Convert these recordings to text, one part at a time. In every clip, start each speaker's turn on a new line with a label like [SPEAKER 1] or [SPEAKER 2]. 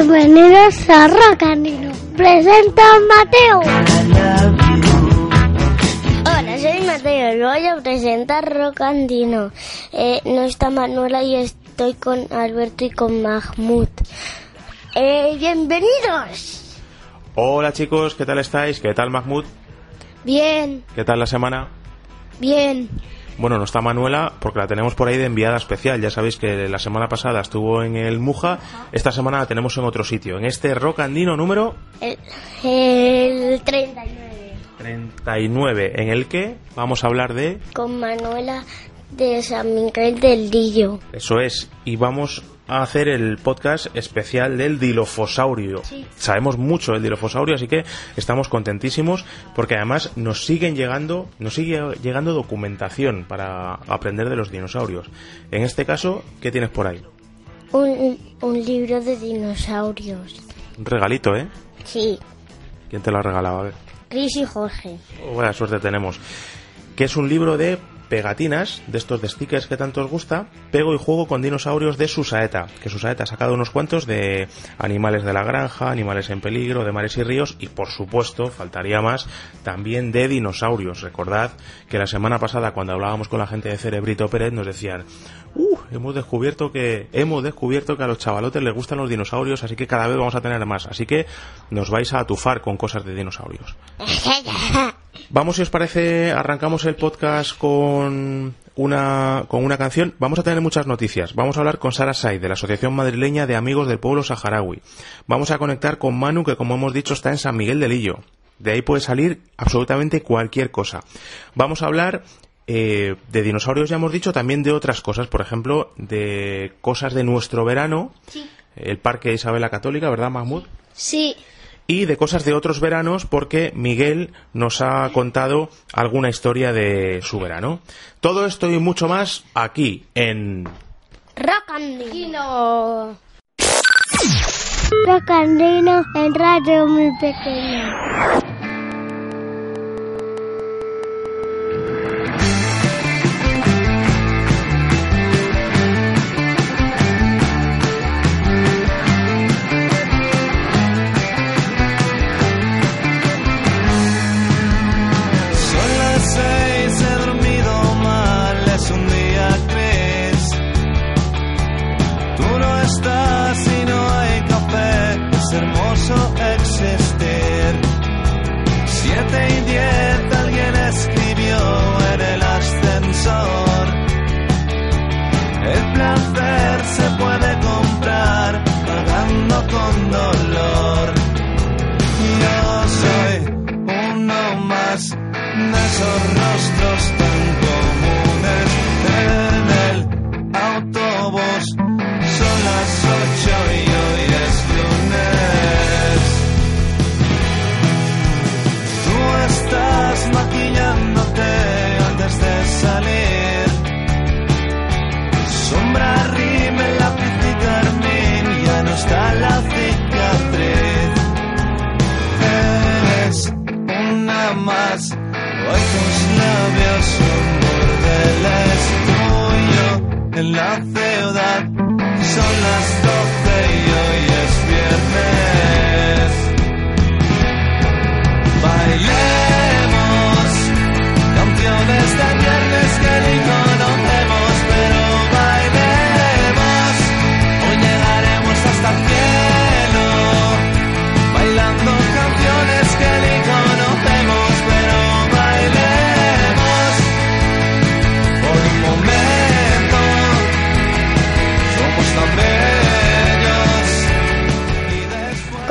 [SPEAKER 1] Bienvenidos a Rocanino. Presenta a Mateo.
[SPEAKER 2] Hola, soy Mateo y voy a presentar Rocandino. Eh, no está Manuela y estoy con Alberto y con Mahmoud. Eh, bienvenidos.
[SPEAKER 3] Hola chicos, ¿qué tal estáis? ¿Qué tal Mahmoud?
[SPEAKER 2] Bien,
[SPEAKER 3] ¿Qué tal la semana?
[SPEAKER 2] bien.
[SPEAKER 3] Bueno, no está Manuela porque la tenemos por ahí de enviada especial. Ya sabéis que la semana pasada estuvo en el Muja, esta semana la tenemos en otro sitio, en este Rock Andino número
[SPEAKER 2] El, el 39.
[SPEAKER 3] 39, en el que vamos a hablar de...
[SPEAKER 2] Con Manuela de San Miguel del Dillo.
[SPEAKER 3] Eso es, y vamos a hacer el podcast especial del dilofosaurio.
[SPEAKER 2] Sí.
[SPEAKER 3] Sabemos mucho del dilofosaurio, así que estamos contentísimos porque además nos siguen llegando, nos sigue llegando documentación para aprender de los dinosaurios. En este caso, ¿qué tienes por ahí?
[SPEAKER 2] Un, un libro de dinosaurios.
[SPEAKER 3] Un regalito, ¿eh?
[SPEAKER 2] Sí,
[SPEAKER 3] ¿Quién te lo ha regalado? A ver.
[SPEAKER 2] Cris y Jorge.
[SPEAKER 3] Buena suerte tenemos. Que es un libro de pegatinas, de estos de stickers que tanto os gusta, pego y juego con dinosaurios de Susaeta, que Susaeta ha sacado unos cuantos de animales de la granja, animales en peligro, de mares y ríos, y por supuesto, faltaría más, también de dinosaurios. Recordad que la semana pasada, cuando hablábamos con la gente de Cerebrito Pérez, nos decían, uh, hemos descubierto que, hemos descubierto que a los chavalotes les gustan los dinosaurios, así que cada vez vamos a tener más. Así que nos vais a atufar con cosas de dinosaurios. Vamos, si os parece, arrancamos el podcast con una, con una canción. Vamos a tener muchas noticias. Vamos a hablar con Sara Said, de la Asociación Madrileña de Amigos del Pueblo Saharaui. Vamos a conectar con Manu, que como hemos dicho está en San Miguel del Illo. De ahí puede salir absolutamente cualquier cosa. Vamos a hablar eh, de dinosaurios, ya hemos dicho, también de otras cosas. Por ejemplo, de cosas de nuestro verano. El Parque Isabel la Católica, ¿verdad, Mahmoud?
[SPEAKER 2] Sí,
[SPEAKER 3] y de cosas de otros veranos porque Miguel nos ha contado alguna historia de su verano. Todo esto y mucho más aquí en
[SPEAKER 2] Rocandino.
[SPEAKER 1] Rocanino en radio muy pequeño.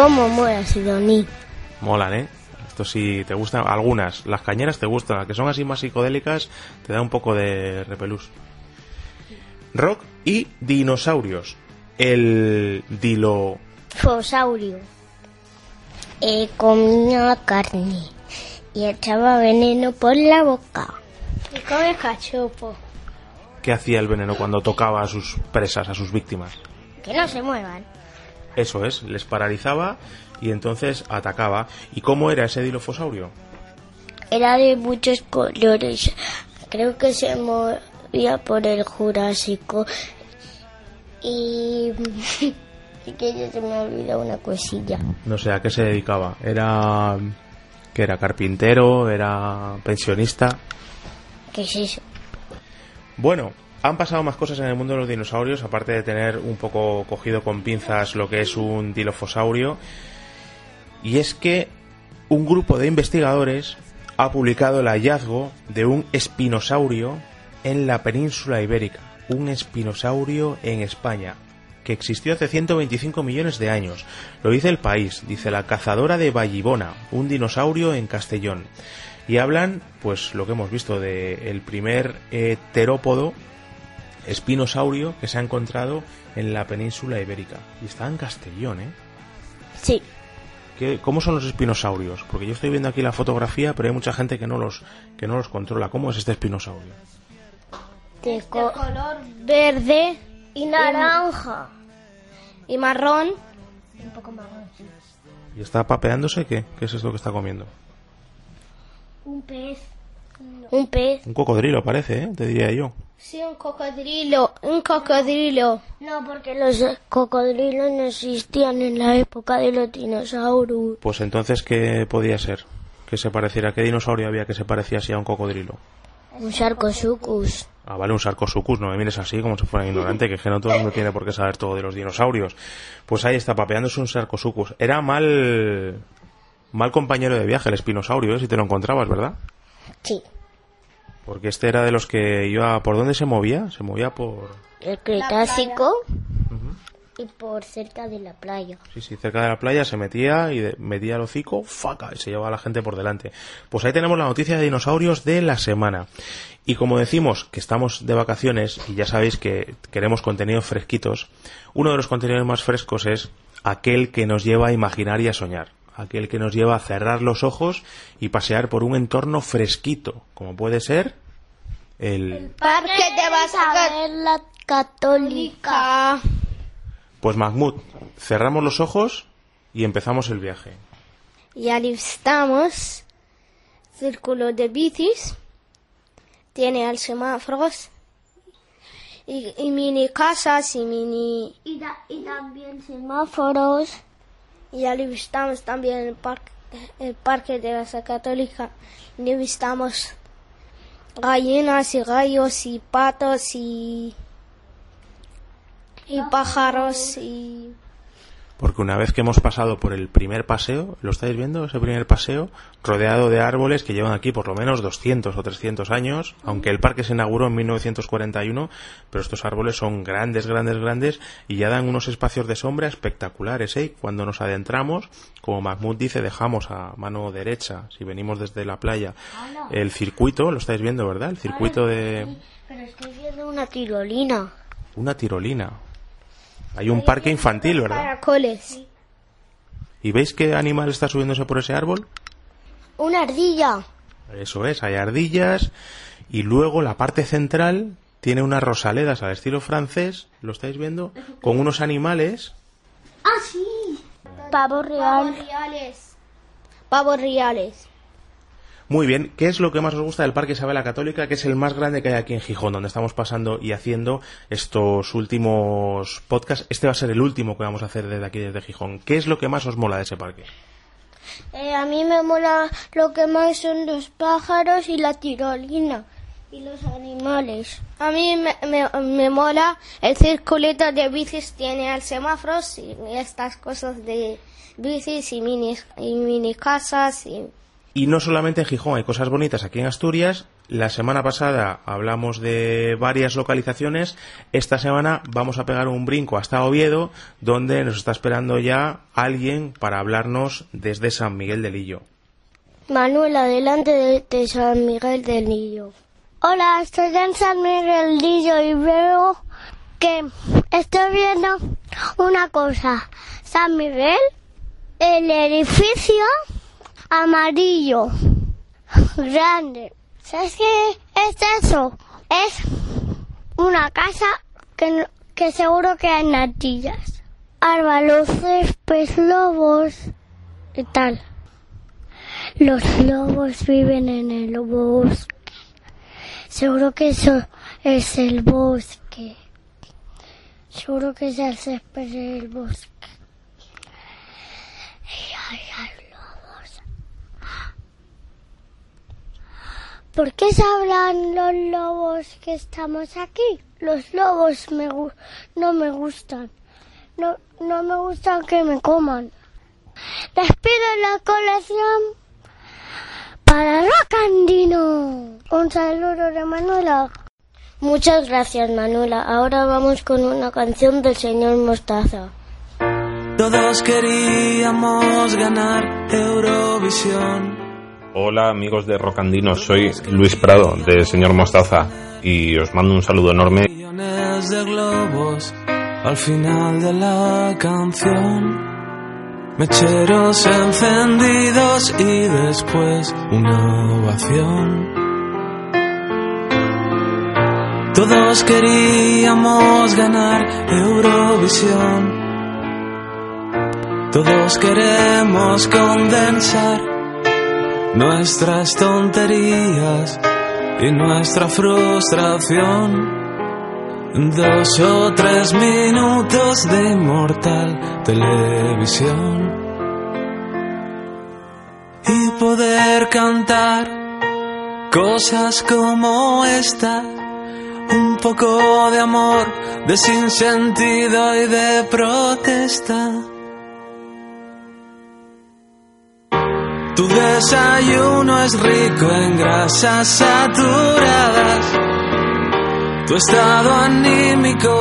[SPEAKER 2] ¿Cómo mola Sidoní?
[SPEAKER 3] Molan, ¿eh? Esto sí te gustan, algunas. Las cañeras te gustan, las que son así más psicodélicas te da un poco de repelús. Rock y dinosaurios. el dilo...
[SPEAKER 2] Fosaurio. Eh, comía carne y echaba veneno por la boca.
[SPEAKER 1] Y come cachopo.
[SPEAKER 3] ¿Qué hacía el veneno cuando tocaba a sus presas, a sus víctimas?
[SPEAKER 2] Que no se muevan.
[SPEAKER 3] Eso es, les paralizaba y entonces atacaba. ¿Y cómo era ese dilofosaurio?
[SPEAKER 2] Era de muchos colores. Creo que se movía por el Jurásico. Y... y que ya se me ha olvidado una cosilla.
[SPEAKER 3] No sé a qué se dedicaba. Era que era carpintero, era pensionista.
[SPEAKER 2] ¿Qué es eso?
[SPEAKER 3] Bueno, han pasado más cosas en el mundo de los dinosaurios, aparte de tener un poco cogido con pinzas lo que es un dilofosaurio. Y es que un grupo de investigadores ha publicado el hallazgo de un espinosaurio en la península ibérica. Un espinosaurio en España, que existió hace 125 millones de años. Lo dice el país, dice la cazadora de Vallibona, un dinosaurio en Castellón. Y hablan, pues lo que hemos visto, de el primer eh, terópodo espinosaurio que se ha encontrado en la península ibérica. Y está en Castellón, ¿eh?
[SPEAKER 2] Sí.
[SPEAKER 3] ¿Qué- ¿Cómo son los espinosaurios? Porque yo estoy viendo aquí la fotografía, pero hay mucha gente que no los, que no los controla. ¿Cómo es este espinosaurio?
[SPEAKER 2] De co-
[SPEAKER 1] color verde
[SPEAKER 2] y naranja.
[SPEAKER 1] y marrón.
[SPEAKER 2] Un poco marrón, sí.
[SPEAKER 3] ¿Y está papeándose? ¿Qué? ¿Qué es esto que está comiendo?
[SPEAKER 2] Un pez. Un pez.
[SPEAKER 3] Un cocodrilo parece, ¿eh? Te diría yo.
[SPEAKER 1] Sí, un cocodrilo. Un cocodrilo.
[SPEAKER 2] No, porque los cocodrilos no existían en la época de los dinosaurios.
[SPEAKER 3] Pues entonces, ¿qué podía ser? Que se pareciera. ¿Qué dinosaurio había que se parecía así a un cocodrilo?
[SPEAKER 2] Un sarcosuchus.
[SPEAKER 3] Ah, vale, un sarcosuchus, no me mires así como si fuera ignorante, que es que no todo el mundo tiene por qué saber todo de los dinosaurios. Pues ahí está, papeándose un sarcosuchus. Era mal... mal compañero de viaje el espinosaurio, ¿eh? si te lo encontrabas, ¿verdad?
[SPEAKER 2] Sí.
[SPEAKER 3] Porque este era de los que iba... ¿Por dónde se movía? Se movía por...
[SPEAKER 2] El Cretácico. Y por cerca de la playa.
[SPEAKER 3] Sí, sí, cerca de la playa se metía y de- metía el hocico, faca, y se llevaba a la gente por delante. Pues ahí tenemos la noticia de dinosaurios de la semana. Y como decimos que estamos de vacaciones y ya sabéis que queremos contenidos fresquitos, uno de los contenidos más frescos es aquel que nos lleva a imaginar y a soñar. Aquel que nos lleva a cerrar los ojos y pasear por un entorno fresquito, como puede ser el...
[SPEAKER 1] Parque de
[SPEAKER 2] la católica.
[SPEAKER 3] Pues Mahmoud, cerramos los ojos y empezamos el viaje.
[SPEAKER 1] Y alistamos círculo de bicis. Tiene al semáforos. Y, y mini casas y mini...
[SPEAKER 2] Y, y también semáforos.
[SPEAKER 1] Y alistamos también el parque, el parque de la Católica. Y avistamos gallinas y gallos y patos y... Y pájaros y...
[SPEAKER 3] Porque una vez que hemos pasado por el primer paseo, ¿lo estáis viendo? Ese primer paseo, rodeado de árboles que llevan aquí por lo menos 200 o 300 años, aunque el parque se inauguró en 1941, pero estos árboles son grandes, grandes, grandes y ya dan unos espacios de sombra espectaculares, ¿eh? Cuando nos adentramos, como Mahmoud dice, dejamos a mano derecha, si venimos desde la playa, el circuito, lo estáis viendo, ¿verdad? El circuito de
[SPEAKER 2] Pero estoy viendo una tirolina.
[SPEAKER 3] una tirolina. Hay un parque infantil, ¿verdad?
[SPEAKER 1] Caracoles.
[SPEAKER 3] ¿Y veis qué animal está subiéndose por ese árbol?
[SPEAKER 2] Una ardilla.
[SPEAKER 3] Eso es, hay ardillas y luego la parte central tiene unas rosaledas al estilo francés, ¿lo estáis viendo? Con unos animales.
[SPEAKER 2] Ah, sí. Pavo real.
[SPEAKER 1] reales. Pavos reales.
[SPEAKER 3] Muy bien, ¿qué es lo que más os gusta del Parque Isabel la Católica, que es el más grande que hay aquí en Gijón, donde estamos pasando y haciendo estos últimos podcasts? Este va a ser el último que vamos a hacer desde aquí, desde Gijón. ¿Qué es lo que más os mola de ese parque?
[SPEAKER 2] Eh, a mí me mola lo que más son los pájaros y la tirolina. Y los animales.
[SPEAKER 1] A mí me, me, mola el circulito de bicis, tiene al semáforos y estas cosas de bicis y mini, y mini casas y...
[SPEAKER 3] Y no solamente en Gijón, hay cosas bonitas aquí en Asturias. La semana pasada hablamos de varias localizaciones. Esta semana vamos a pegar un brinco hasta Oviedo, donde nos está esperando ya alguien para hablarnos desde San Miguel del Illo.
[SPEAKER 2] Manuel, adelante de, San Miguel del Niño. Hola, estoy en San Miguel del Niño y veo que estoy viendo una cosa. San Miguel, el edificio amarillo, grande. ¿Sabes qué es eso? Es una casa que, que seguro que hay natillas. Arbaloces, pez lobos y tal. Los lobos viven en el bosque. Seguro que eso es el bosque. Seguro que es el césped del bosque hay lobos. ¿Por qué sabrán los lobos que estamos aquí? Los lobos me gu- no me gustan. No, no me gustan que me coman. Despido la colección para Rocandino. Un saludo de Manuela. Muchas gracias, Manuela. Ahora vamos con una canción del señor Mostaza.
[SPEAKER 4] Todos queríamos ganar Eurovisión.
[SPEAKER 3] Hola amigos de Rocandino, soy Luis Prado de Señor Mostaza y os mando un saludo enorme.
[SPEAKER 4] Millones de globos al final de la canción. Mecheros encendidos y después una ovación. Todos queríamos ganar Eurovisión. Todos queremos condensar nuestras tonterías y nuestra frustración. Dos o tres minutos de inmortal televisión. Y poder cantar cosas como esta. Un poco de amor, de sinsentido y de protesta. Tu desayuno es rico en grasas saturadas. Tu estado anímico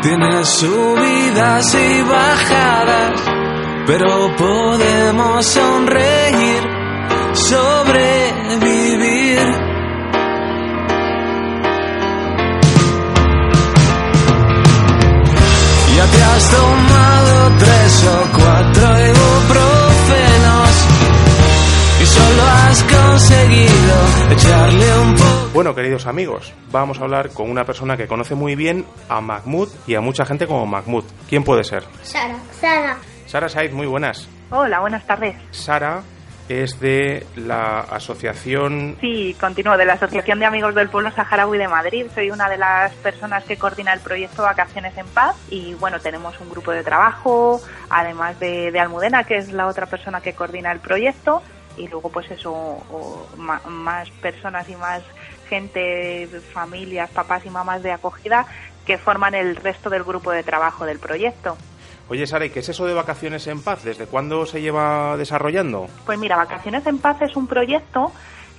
[SPEAKER 4] tiene subidas y bajadas, pero podemos sonreír, sobrevivir. Ya te has tomado tres o cuatro ibuprofenos has conseguido echarle un poco.
[SPEAKER 3] Bueno, queridos amigos, vamos a hablar con una persona que conoce muy bien a Mahmoud y a mucha gente como Mahmoud. ¿Quién puede ser?
[SPEAKER 1] Sara.
[SPEAKER 2] Sara.
[SPEAKER 3] Sara Said, muy buenas.
[SPEAKER 5] Hola, buenas tardes.
[SPEAKER 3] Sara es de la asociación...
[SPEAKER 5] Sí, continúo de la Asociación de Amigos del Pueblo Saharaui de Madrid. Soy una de las personas que coordina el proyecto Vacaciones en Paz y bueno, tenemos un grupo de trabajo, además de, de Almudena, que es la otra persona que coordina el proyecto y luego pues eso, o ma- más personas y más gente, familias, papás y mamás de acogida que forman el resto del grupo de trabajo del proyecto.
[SPEAKER 3] Oye, Sara, ¿y qué es eso de Vacaciones en Paz? ¿Desde cuándo se lleva desarrollando?
[SPEAKER 5] Pues mira, Vacaciones en Paz es un proyecto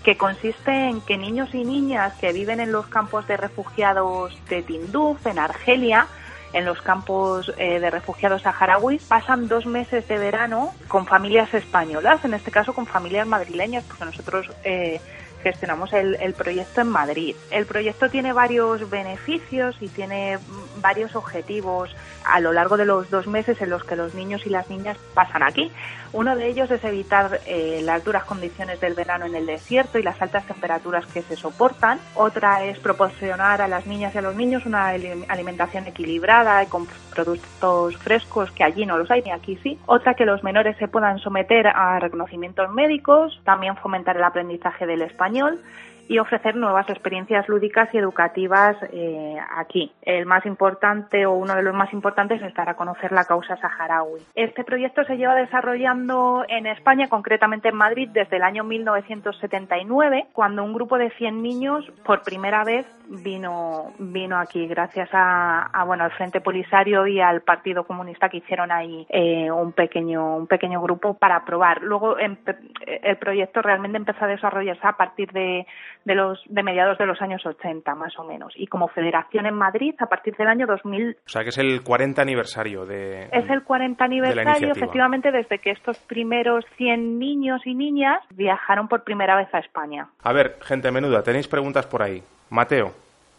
[SPEAKER 5] que consiste en que niños y niñas que viven en los campos de refugiados de Tinduf, en Argelia, en los campos eh, de refugiados saharauis, pasan dos meses de verano con familias españolas, en este caso con familias madrileñas, porque nosotros eh, gestionamos el, proyecto en Madrid. El proyecto tiene varios beneficios y tiene mm, varios objetivos a lo largo de los dos meses en los que los niños y las niñas pasan aquí. Uno de ellos es evitar eh, las duras condiciones del verano en el desierto y las altas temperaturas que se soportan. Otra es proporcionar a las niñas y a los niños una ali- alimentación equilibrada y con productos frescos que allí no los hay ni aquí sí. Otra que los menores se puedan someter a reconocimientos médicos, también fomentar el aprendizaje del español español y ofrecer nuevas experiencias lúdicas y educativas eh, aquí. El más importante o uno de los más importantes es dar a conocer la causa saharaui. Este proyecto se lleva desarrollando en España, concretamente en Madrid, desde el año 1979, cuando un grupo de 100 niños por primera vez vino, vino aquí, gracias a, bueno, al Frente Polisario y al Partido Comunista que hicieron ahí eh, un, pequeño, un pequeño grupo para probar. Luego empe- el proyecto realmente empezó a desarrollarse a partir de, de, los, de mediados de los años 80, más o menos. Y como federación en Madrid, a partir del año 2000,
[SPEAKER 3] O sea, que es el 40 aniversario de...
[SPEAKER 5] es el 40 aniversario, efectivamente, desde que estos primeros 100 niños y niñas viajaron por primera vez a España.
[SPEAKER 3] A ver, gente menuda, tenéis preguntas por ahí. Mateo.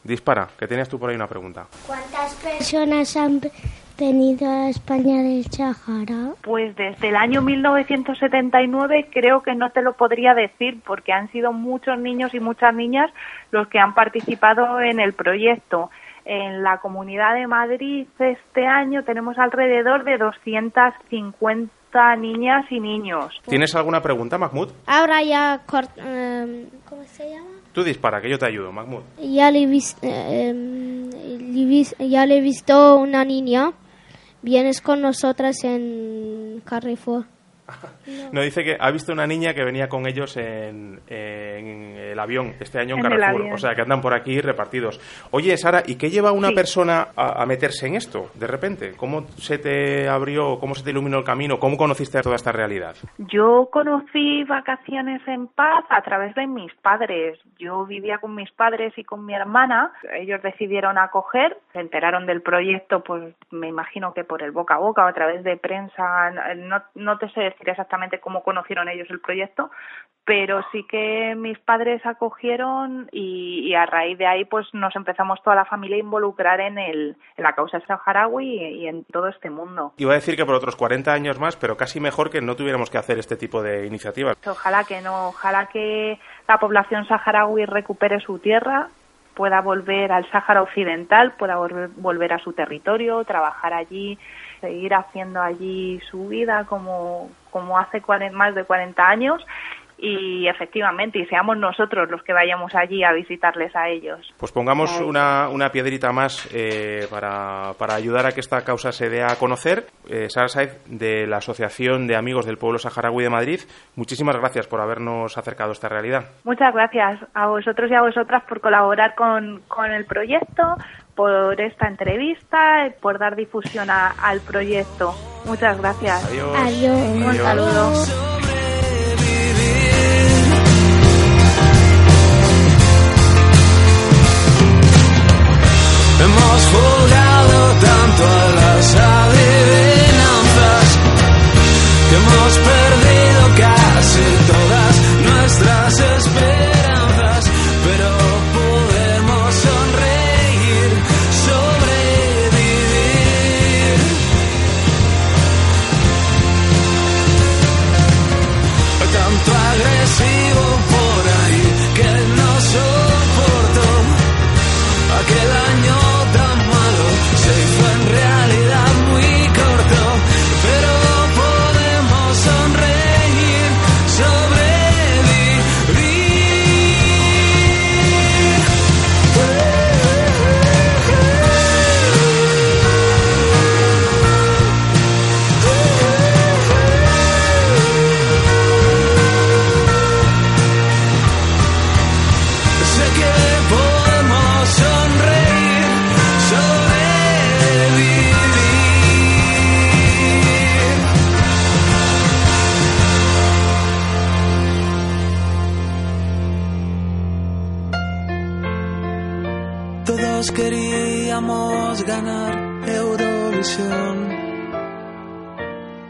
[SPEAKER 3] dispara, que tenías tú por ahí una pregunta.
[SPEAKER 2] ¿Cuántas personas han venido a España del Sahara?
[SPEAKER 5] Pues desde el año 1979 creo que no te lo podría decir porque han sido muchos niños y muchas niñas los que han participado en el proyecto. En la Comunidad de Madrid este año tenemos alrededor de 250 niñas y niños.
[SPEAKER 3] ¿Tienes alguna pregunta, Mahmoud?
[SPEAKER 1] Ahora ya, cort- em, ¿cómo se llama?
[SPEAKER 3] Tú dispara, que yo te ayudo, Mahmoud.
[SPEAKER 1] Ya le, he vis- em, le vis- ya le he visto una niña. Vienes con nosotras en Carrefour.
[SPEAKER 3] No dice que ha visto una niña que venía con ellos en, en el avión este año en,
[SPEAKER 5] En
[SPEAKER 3] Carrefour. O sea, que andan por aquí repartidos. Oye, Sara, ¿y qué lleva una
[SPEAKER 5] Sí.
[SPEAKER 3] persona a, a meterse en esto de repente? ¿Cómo se te abrió, cómo se te iluminó el camino? ¿Cómo conociste toda esta realidad?
[SPEAKER 5] Yo conocí vacaciones en paz a través de mis padres. Yo vivía con mis padres y con mi hermana. Ellos decidieron acoger, se enteraron del proyecto, pues me imagino que por el boca a boca o a través de prensa. No, no te sé decir exactamente cómo conocieron ellos el proyecto, pero sí que mis padres acogieron y, y a raíz de ahí pues nos empezamos toda la familia a involucrar en, el, en la causa saharaui y, y en todo este mundo.
[SPEAKER 3] Iba a decir que por otros 40 años más, pero casi mejor que no tuviéramos que hacer este tipo de iniciativas.
[SPEAKER 5] Ojalá que no, ojalá que la población saharaui recupere su tierra, pueda volver al Sáhara Occidental, pueda volver, a su territorio, trabajar allí, seguir haciendo allí su vida como, como hace más de 40 años y efectivamente, y seamos nosotros los que vayamos allí a visitarles a ellos.
[SPEAKER 3] Pues pongamos una, una piedrita más eh, para, para ayudar a que esta causa se dé a conocer. Eh, Sara Said, de la Asociación de Amigos del Pueblo Saharaui de Madrid, muchísimas gracias por habernos acercado a esta realidad.
[SPEAKER 5] Muchas gracias a vosotros y a vosotras por colaborar con, con el proyecto, por esta entrevista, por dar difusión a- al proyecto. Muchas gracias.
[SPEAKER 3] Adiós.
[SPEAKER 2] Adiós.
[SPEAKER 5] Un saludo.
[SPEAKER 4] Hemos jugado tanto a las adivinanzas que hemos perdido casi todas nuestras esperanzas,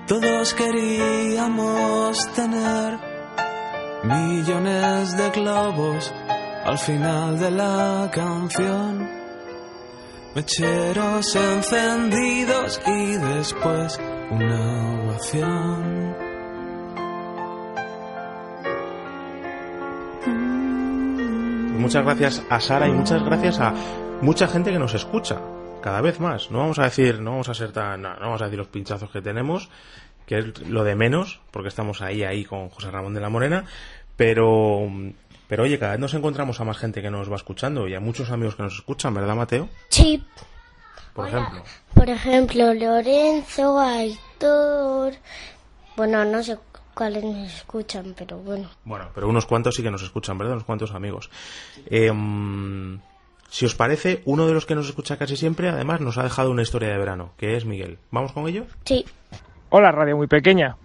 [SPEAKER 4] Todos queríamos tener millones de globos al final de la canción. Mecheros encendidos y después una ovación.
[SPEAKER 3] Muchas gracias a Sara y muchas gracias a mucha gente que nos escucha. Cada vez más. No vamos a decir, no vamos a ser tan, no, no vamos a decir los pinchazos que tenemos, que es lo de menos, porque estamos ahí, ahí con José Ramón de la Morena, pero, pero oye, cada vez nos encontramos a más gente que nos va escuchando y a muchos amigos que nos escuchan, ¿verdad, Mateo?
[SPEAKER 2] Sí,
[SPEAKER 3] Por ejemplo.
[SPEAKER 2] por ejemplo, Lorenzo, Aitor. Bueno, no sé cuáles me escuchan, pero bueno.
[SPEAKER 3] Bueno, pero unos cuantos sí que nos escuchan, ¿verdad? Unos cuantos amigos. Em, si os parece, uno de los que nos escucha casi siempre, además, nos ha dejado una historia de verano, que es Miguel. ¿Vamos con ello?
[SPEAKER 2] Sí,
[SPEAKER 6] Hola, radio muy pequeña.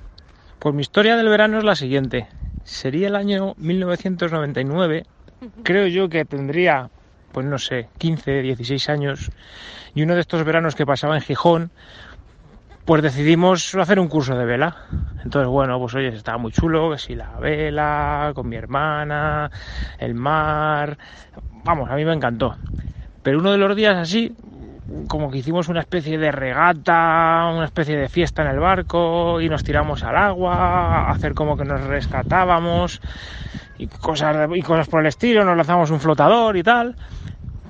[SPEAKER 6] Pues mi historia del verano es la siguiente. Sería el año 1999. Creo yo que tendría, pues no sé, 15, 16 años. Y uno de estos veranos que pasaba en Gijón, pues decidimos hacer un curso de vela. Entonces, bueno, pues oye, estaba muy chulo, que si la vela, con mi hermana, el mar. Vamos, a mí me encantó. Pero uno de los días así, como que hicimos una especie de regata, una especie de fiesta en el barco y nos tiramos al agua, hacer como que nos rescatábamos y cosas, y cosas por el estilo, nos lanzamos un flotador y tal.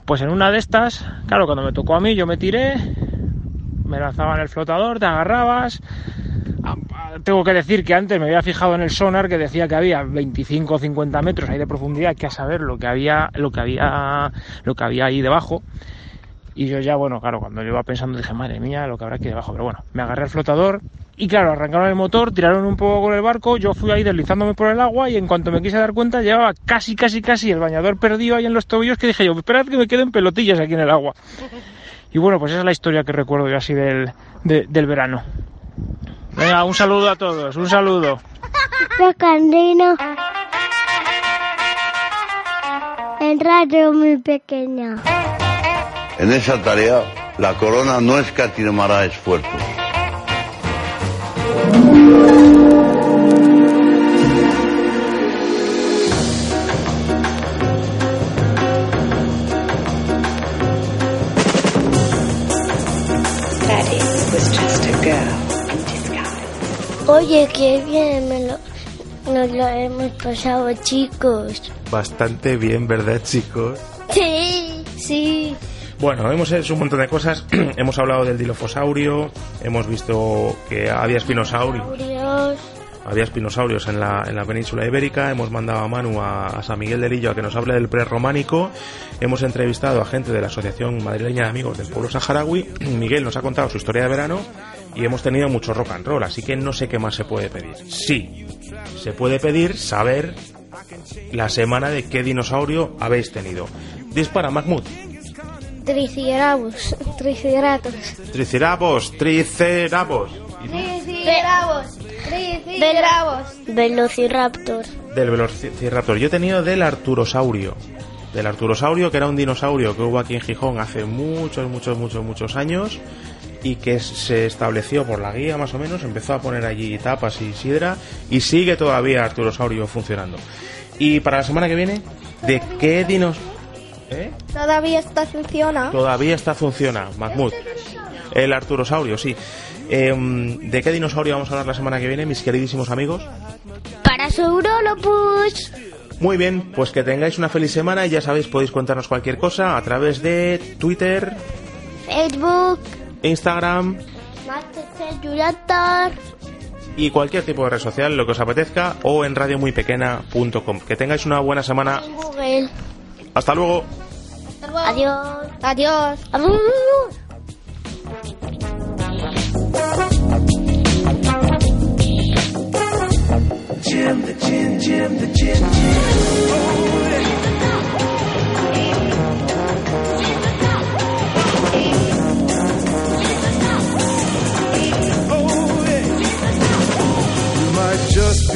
[SPEAKER 6] Pues en una de estas, claro, cuando me tocó a mí, yo me tiré, me lanzaba en el flotador, te agarrabas. Tengo que decir que antes me había fijado en el sonar que decía que había 25 o 50 metros ahí de profundidad, que a saber lo que había, lo que había, lo que había ahí debajo. Y yo ya, bueno, claro, cuando yo iba pensando dije, madre mía, lo que habrá aquí debajo. Pero bueno, me agarré al flotador y claro, arrancaron el motor, tiraron un poco con el barco, yo fui ahí deslizándome por el agua y en cuanto me quise dar cuenta llevaba casi, casi, casi el bañador perdido ahí en los tobillos que dije yo, esperad que me queden pelotillas aquí en el agua. Y bueno, pues esa es la historia que recuerdo yo así del, de- del verano. Venga, un saludo a todos, un saludo.
[SPEAKER 2] Rocandino. En radio muy pequeña.
[SPEAKER 7] En esa tarea, la corona no escatimará esfuerzos.
[SPEAKER 2] Oye, qué bien me lo, nos lo hemos pasado, chicos.
[SPEAKER 3] Bastante bien, ¿verdad, chicos?
[SPEAKER 2] Sí.
[SPEAKER 1] Sí,
[SPEAKER 3] Bueno, hemos hecho un montón de cosas. hemos hablado del dilofosaurio, hemos visto que había espinosaurios. Había espinosaurios en la, en la península ibérica. Hemos mandado a Manu a, a San Miguel de Lillo a que nos hable del prerrománico. Hemos entrevistado a gente de la Asociación Madrileña de Amigos del Pueblo Saharaui. Miguel nos ha contado su historia de verano. Y hemos tenido mucho rock and roll, así que no sé qué más se puede pedir. Sí, se puede pedir saber la semana de qué dinosaurio habéis tenido. Dispara, Mahmoud.
[SPEAKER 1] tricerabos, triceratops.
[SPEAKER 3] Tricerabos, tricerabos.
[SPEAKER 1] Tricerabos, tricerabos.
[SPEAKER 2] Velociraptor.
[SPEAKER 3] Del Velociraptor. Yo he tenido del Arturosaurio. Del Arturosaurio, que era un dinosaurio que hubo aquí en Gijón hace muchos, muchos, muchos, muchos años y que se estableció por la guía más o menos, empezó a poner allí tapas y sidra y sigue todavía Arturosaurio funcionando. Y para la semana que viene, ¿de qué dinos? ¿Eh?
[SPEAKER 1] Todavía está funciona.
[SPEAKER 3] Todavía está funciona, Mahmoud. El Arturosaurio, sí. Em, ¿De qué dinosaurio vamos a hablar la semana que viene, mis queridísimos amigos?
[SPEAKER 2] Parasaurolopus.
[SPEAKER 3] Muy bien, pues que tengáis una feliz semana y ya sabéis, podéis contarnos cualquier cosa a través de Twitter,
[SPEAKER 2] Facebook.
[SPEAKER 3] Instagram y cualquier tipo de red social, lo que os apetezca, o en radiomuypequena.com. Que tengáis una buena semana.
[SPEAKER 2] Google.
[SPEAKER 3] Hasta luego.
[SPEAKER 2] Adiós.
[SPEAKER 1] Adiós.
[SPEAKER 2] Adiós.
[SPEAKER 4] Jim, the Jim, Jim, the Jim, Jim.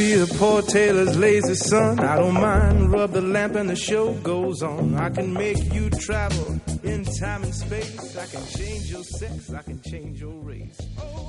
[SPEAKER 4] Be a poor tailor's lazy son. I don't mind. Rub the lamp and the show goes on. I can make you travel in time and space. I can change your sex. I can change your race. Oh,